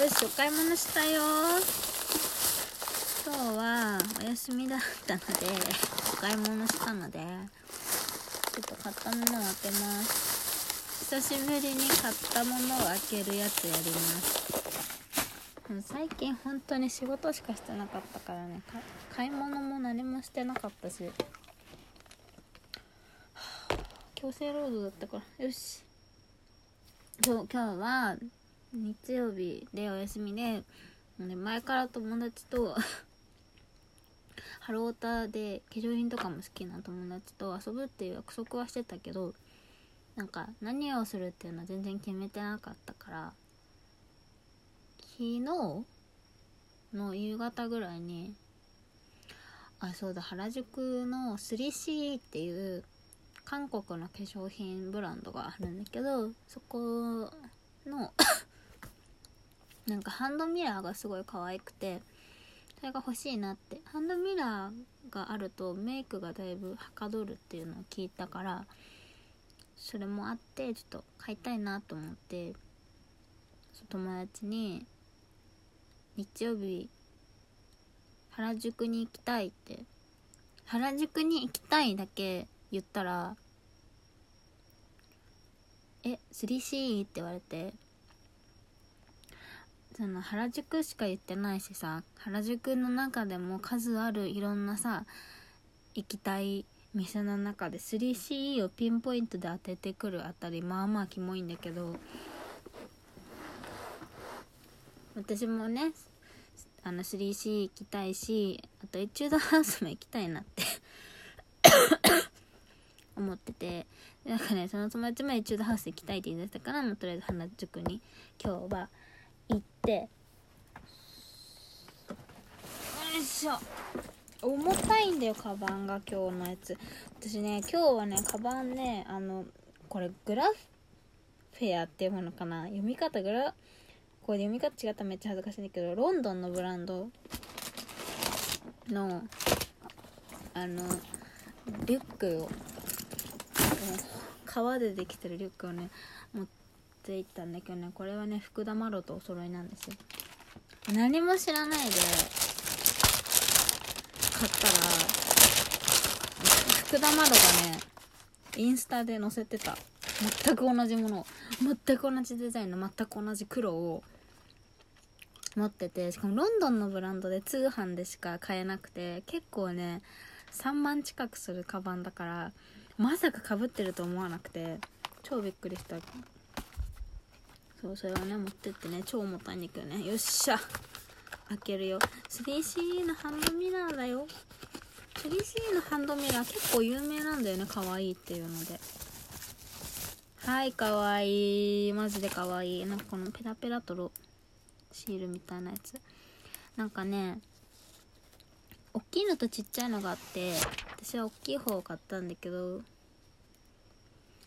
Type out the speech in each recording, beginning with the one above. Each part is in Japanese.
よしお買い物したよ。今日はお休みだったのでお買い物したのでちょっと買ったものを開けます。久しぶりに買ったものを開けるやつやります。最近本当に仕事しかしてなかったからね買い物も何もしてなかったし。強制労働だったから。よし。今日今日は日曜日でお休みでね前から友達と ハロータで化粧品とかも好きな友達と遊ぶっていう約束はしてたけどなんか何をするっていうのは全然決めてなかったから昨日の夕方ぐらいにあそうだ原宿の 3C っていう韓国の化粧品ブランドがあるんだけどそこのなんかハンドミラーがすごい可愛くてそれが欲しいなって。ハンドミラーがあるとメイクがだいぶはかどるっていうのを聞いたからそれもあってちょっと買いたいなと思って友達に日曜日原宿に行きたいって原宿に行きたいだけ言ったらえ 3C って言われてその原宿しか言ってないしさ原宿の中でも数あるいろんなさ行きたい店の中で 3CE をピンポイントで当ててくるあたりまあまあキモいんだけど私もねあの 3C 行きたいしあとエチュードハウスも行きたいなって 思っててなんかねその友達もエチュードハウス行きたいって言い出したからもうとりあえず原宿に。今日は行って。よいしょ。重たいんだよカバンが今日のやつ。私ね今日はねカバンねあのこれグラフェアっていうものかな。読み方グラこれ読み方違ったらめっちゃ恥ずかしいんだけどロンドンのブランドのあのリュックを革でできてるリュックをね持って行ったんだけどね。これはね福田麻呂とお揃いなんですよ。何も知らないで買ったら福田麻呂がねインスタで載せてた。全く同じものを。全く同じデザインの全く同じ黒を持っててしかもロンドンのブランドで通販でしか買えなくて結構ね3万近くするカバンだからまさかかぶってると思わなくて超びっくりした。そうそれをね持ってってね超重たいんだけどね。よっしゃ。開けるよ。3C のハンドミラーだよ。3C のハンドミラー。結構有名なんだよね可愛いっていうので。はい可愛い。マジで可愛い。なんかこのペラペラとロシールみたいなやつ。なんかね大きいのとちっちゃいのがあって私は大きい方を買ったんだけど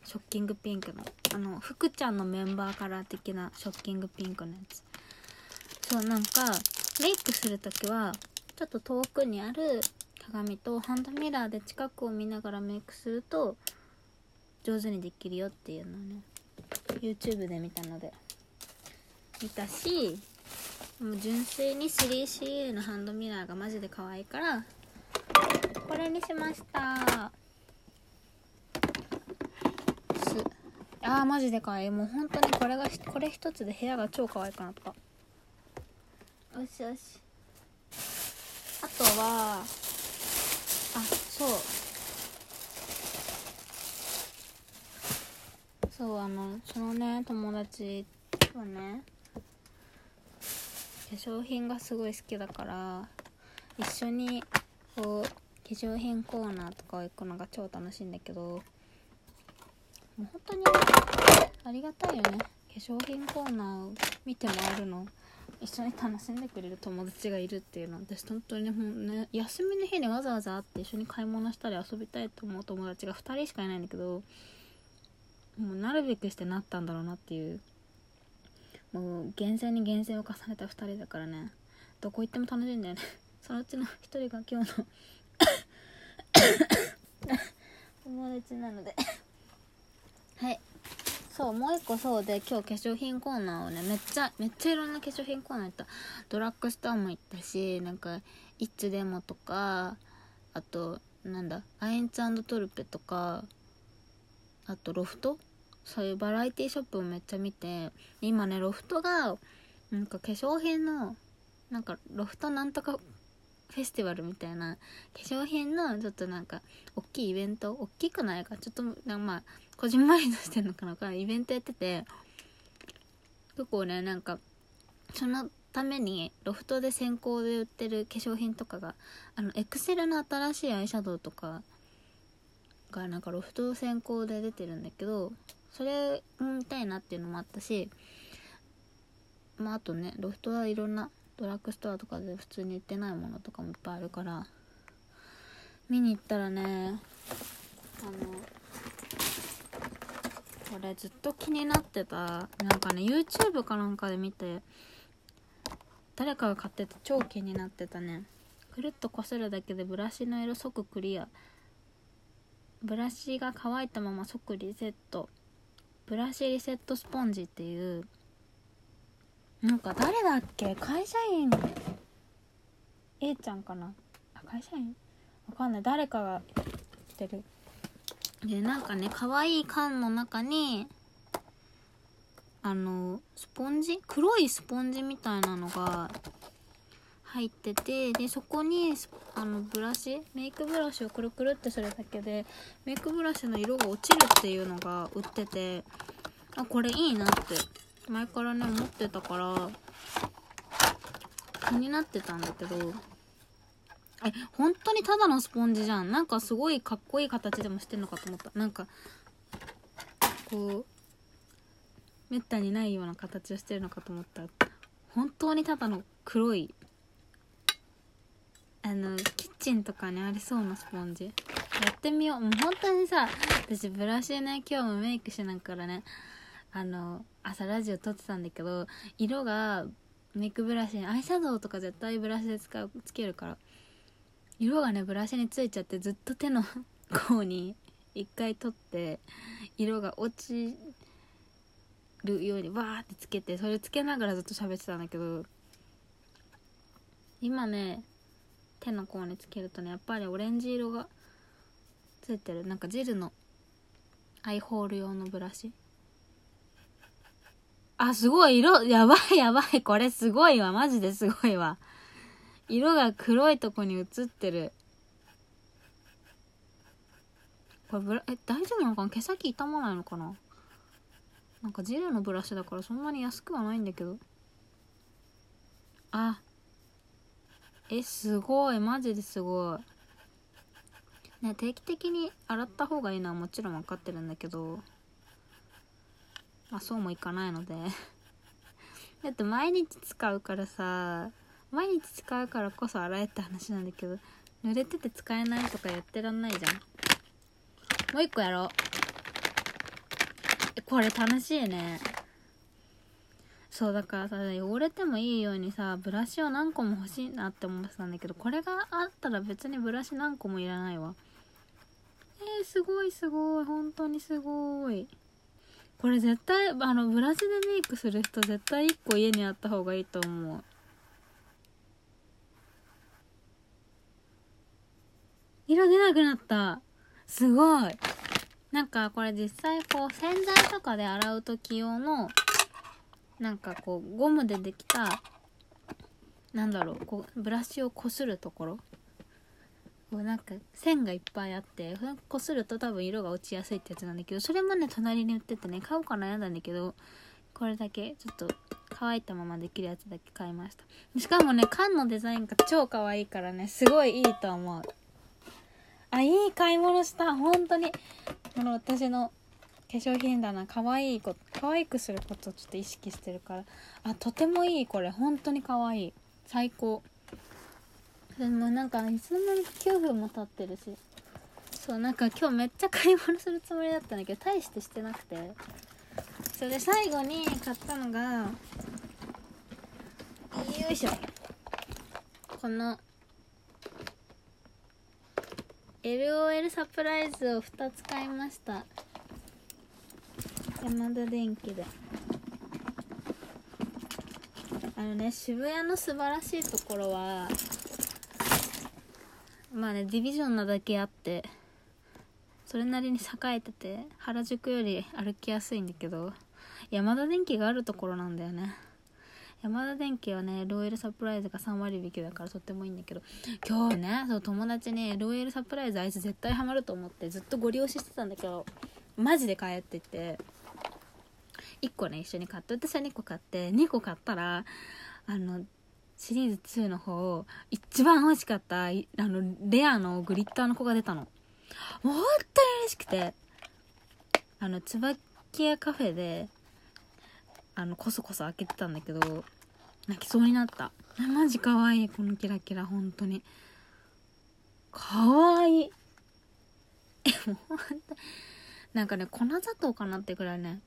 ショッキングピンクのあの福ちゃんのメンバーカラー的なショッキングピンクのやつ。そうなんかメイクする時はちょっと遠くにある鏡とハンドミラーで近くを見ながらメイクすると上手にできるよっていうのをね YouTube で見たので。見たしもう純粋に 3CA のハンドミラーがマジで可愛いからこれにしましたすあーマジで可愛い。もう本当にこれがこれ一つで部屋が超可愛くなった。よしよし。あとはあそう。そうあのそのね友達はね化粧品がすごい好きだから一緒にこう化粧品コーナーとか行くのが超楽しいんだけどもう本当にありがたいよね。化粧品コーナーを見て回るの。一緒に楽しんでくれる友達がいるっていうの。私本当にほんね休みの日にわざわざ会って一緒に買い物したり遊びたいと思う友達が2人しかいないんだけどもうなるべくしてなったんだろうなっていう。もう厳選に厳選を重ねた2人だからね。どこ行っても楽しいんだよね。そのうちの1人が今日の 友達なので。はい。そうもう一個そうで今日化粧品コーナーをねめっちゃめっちゃいろんな化粧品コーナー行った。ドラッグストアも行ったしなんかイッツデモとかあとなんだアインツトルペとかあとロフト？そういうバラエティショップをめっちゃ見て今ねロフトがなんか化粧品のなんかロフトなんとかフェスティバルみたいな化粧品のちょっとなんか大きいイベント大きくないかちょっとまあこじんまりとしてるのかなかイベントやってて結構ねなんかそのためにロフトで先行で売ってる化粧品とかがあのエクセルの新しいアイシャドウとかがなんかロフト先行で出てるんだけどそれ見たいなっていうのもあったしまああとねロフトはいろんなドラッグストアとかで普通に売ってないものとかもいっぱいあるから見に行ったらねあのこれずっと気になってた。なんかね YouTube かなんかで見て誰かが買ってて超気になってたね。くるっとこするだけでブラシの色即クリア。ブラシが乾いたまま即リセット。ブラシリセットスポンジっていうなんか誰だっけ？会社員。A ちゃんかな？あ会社員？わかんない。誰かが来てる。でなんかね可愛い缶の中にあのスポンジ？黒いスポンジみたいなのが入っててでそこにあのブラシ？メイクブラシをくるくるってするだけでメイクブラシの色が落ちるっていうのが売っててあこれいいなって。前からね思ってたから気になってたんだけどえ本当にただのスポンジじゃん。なんかすごいかっこいい形でもしてんのかと思った。なんかこうめったにないような形をしてるのかと思った。本当にただの黒いあのキッチンとかにありそうなスポンジ。やってみよう。もう本当にさ私ブラシね今日もメイクしながらねあの朝ラジオ撮ってたんだけど色がメイクブラシにアイシャドウとか絶対ブラシで使うつけるから色がねブラシについちゃってずっと手の 甲に一回取って色が落ちるようにわーってつけてそれつけながらずっと喋ってたんだけど今ね手の甲につけるとねやっぱりオレンジ色がついてる。なんかジルのアイホール用のブラシあ、すごい、色、やばいやばい、これすごいわ、マジですごいわ。色が黒いとこに映ってる。これブラ、え、大丈夫なのかな？毛先傷まないのかな？なんかジルのブラシだからそんなに安くはないんだけど。あ。え、すごい、マジですごい。ね、定期的に洗った方がいいのはもちろん分かってるんだけど。まあそうもいかないので。だって毎日使うからさ毎日使うからこそ洗えって話なんだけど濡れてて使えないとかやってらんないじゃん。もう一個やろう。これ楽しいね。そうだからさ汚れてもいいようにさブラシを何個も欲しいなって思ってたんだけどこれがあったら別にブラシ何個もいらないわ。えー、すごいすごい。本当にすごい。これ絶対あのブラシでメイクする人絶対1個家にあった方がいいと思う。色出なくなった。すごい。なんかこれ実際こう洗剤とかで洗う時用のなんかこうゴムでできたなんだろうこうブラシをこするところ。こうなんか線がいっぱいあってこすると多分色が落ちやすいってやつなんだけどそれもね隣に売っててね買おうか悩んだんだけどこれだけちょっと乾いたままできるやつだけ買いました。しかもね缶のデザインが超可愛いからねすごいいいと思う。あいい買い物した。本当に。この私の化粧品棚可愛いこと可愛くすることをちょっと意識してるから。あとてもいいこれ。本当に可愛い。最高。でもなんかいつの間にか9分も経ってるし。そうなんか今日めっちゃ買い物するつもりだったんだけど大してしてなくて。それで最後に買ったのがよいしょ。この LOL サプライズを2つ買いました。山田電機で。あのね渋谷の素晴らしいところはまあねディビジョンなだけあってそれなりに栄えてて原宿より歩きやすいんだけど山田電機があるところなんだよね。山田電機はね LOL サプライズが3割引きだからとってもいいんだけど今日ねそう友達に LOL サプライズあいつ絶対ハマると思ってずっとご利用ししてたんだけどマジで買えって言って1個ね一緒に買って私は2個買って2個買ったらあのシリーズ2の方一番欲しかったあのレアのグリッターの子が出たの。もう本当に嬉しくて。あの椿屋カフェであのこそこそ開けてたんだけど泣きそうになった。マジ可愛い。このキラキラ本当に。可愛い。えもう本当なんかね粉砂糖かなってくらいね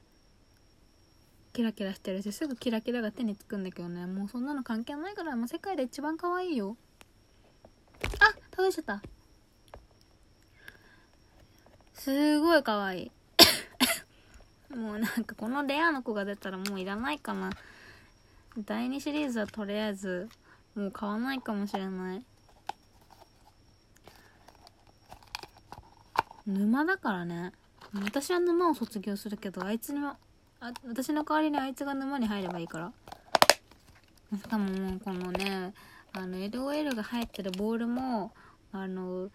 キラキラしてるしすぐキラキラが手につくんだけどね。もうそんなの関係ないからもう世界で一番可愛いよ。あ倒しちゃった。すごい可愛い。もうなんかこのレアの子が出たらもういらないかな。第2シリーズはとりあえずもう買わないかもしれない。沼だからね。私は沼を卒業するけどあいつにはあ私の代わりにあいつが沼に入ればいいから。しかももうこのねあの LOL が入ってるボールもあの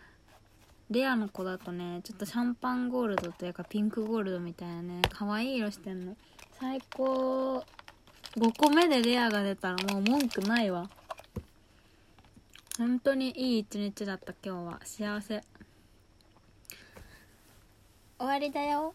レアの子だとねちょっとシャンパンゴールドというかピンクゴールドみたいなね可愛い色してんの。最高。5個目でレアが出たらもう文句ないわ。本当にいい一日だった今日は。幸せ。終わりだよ。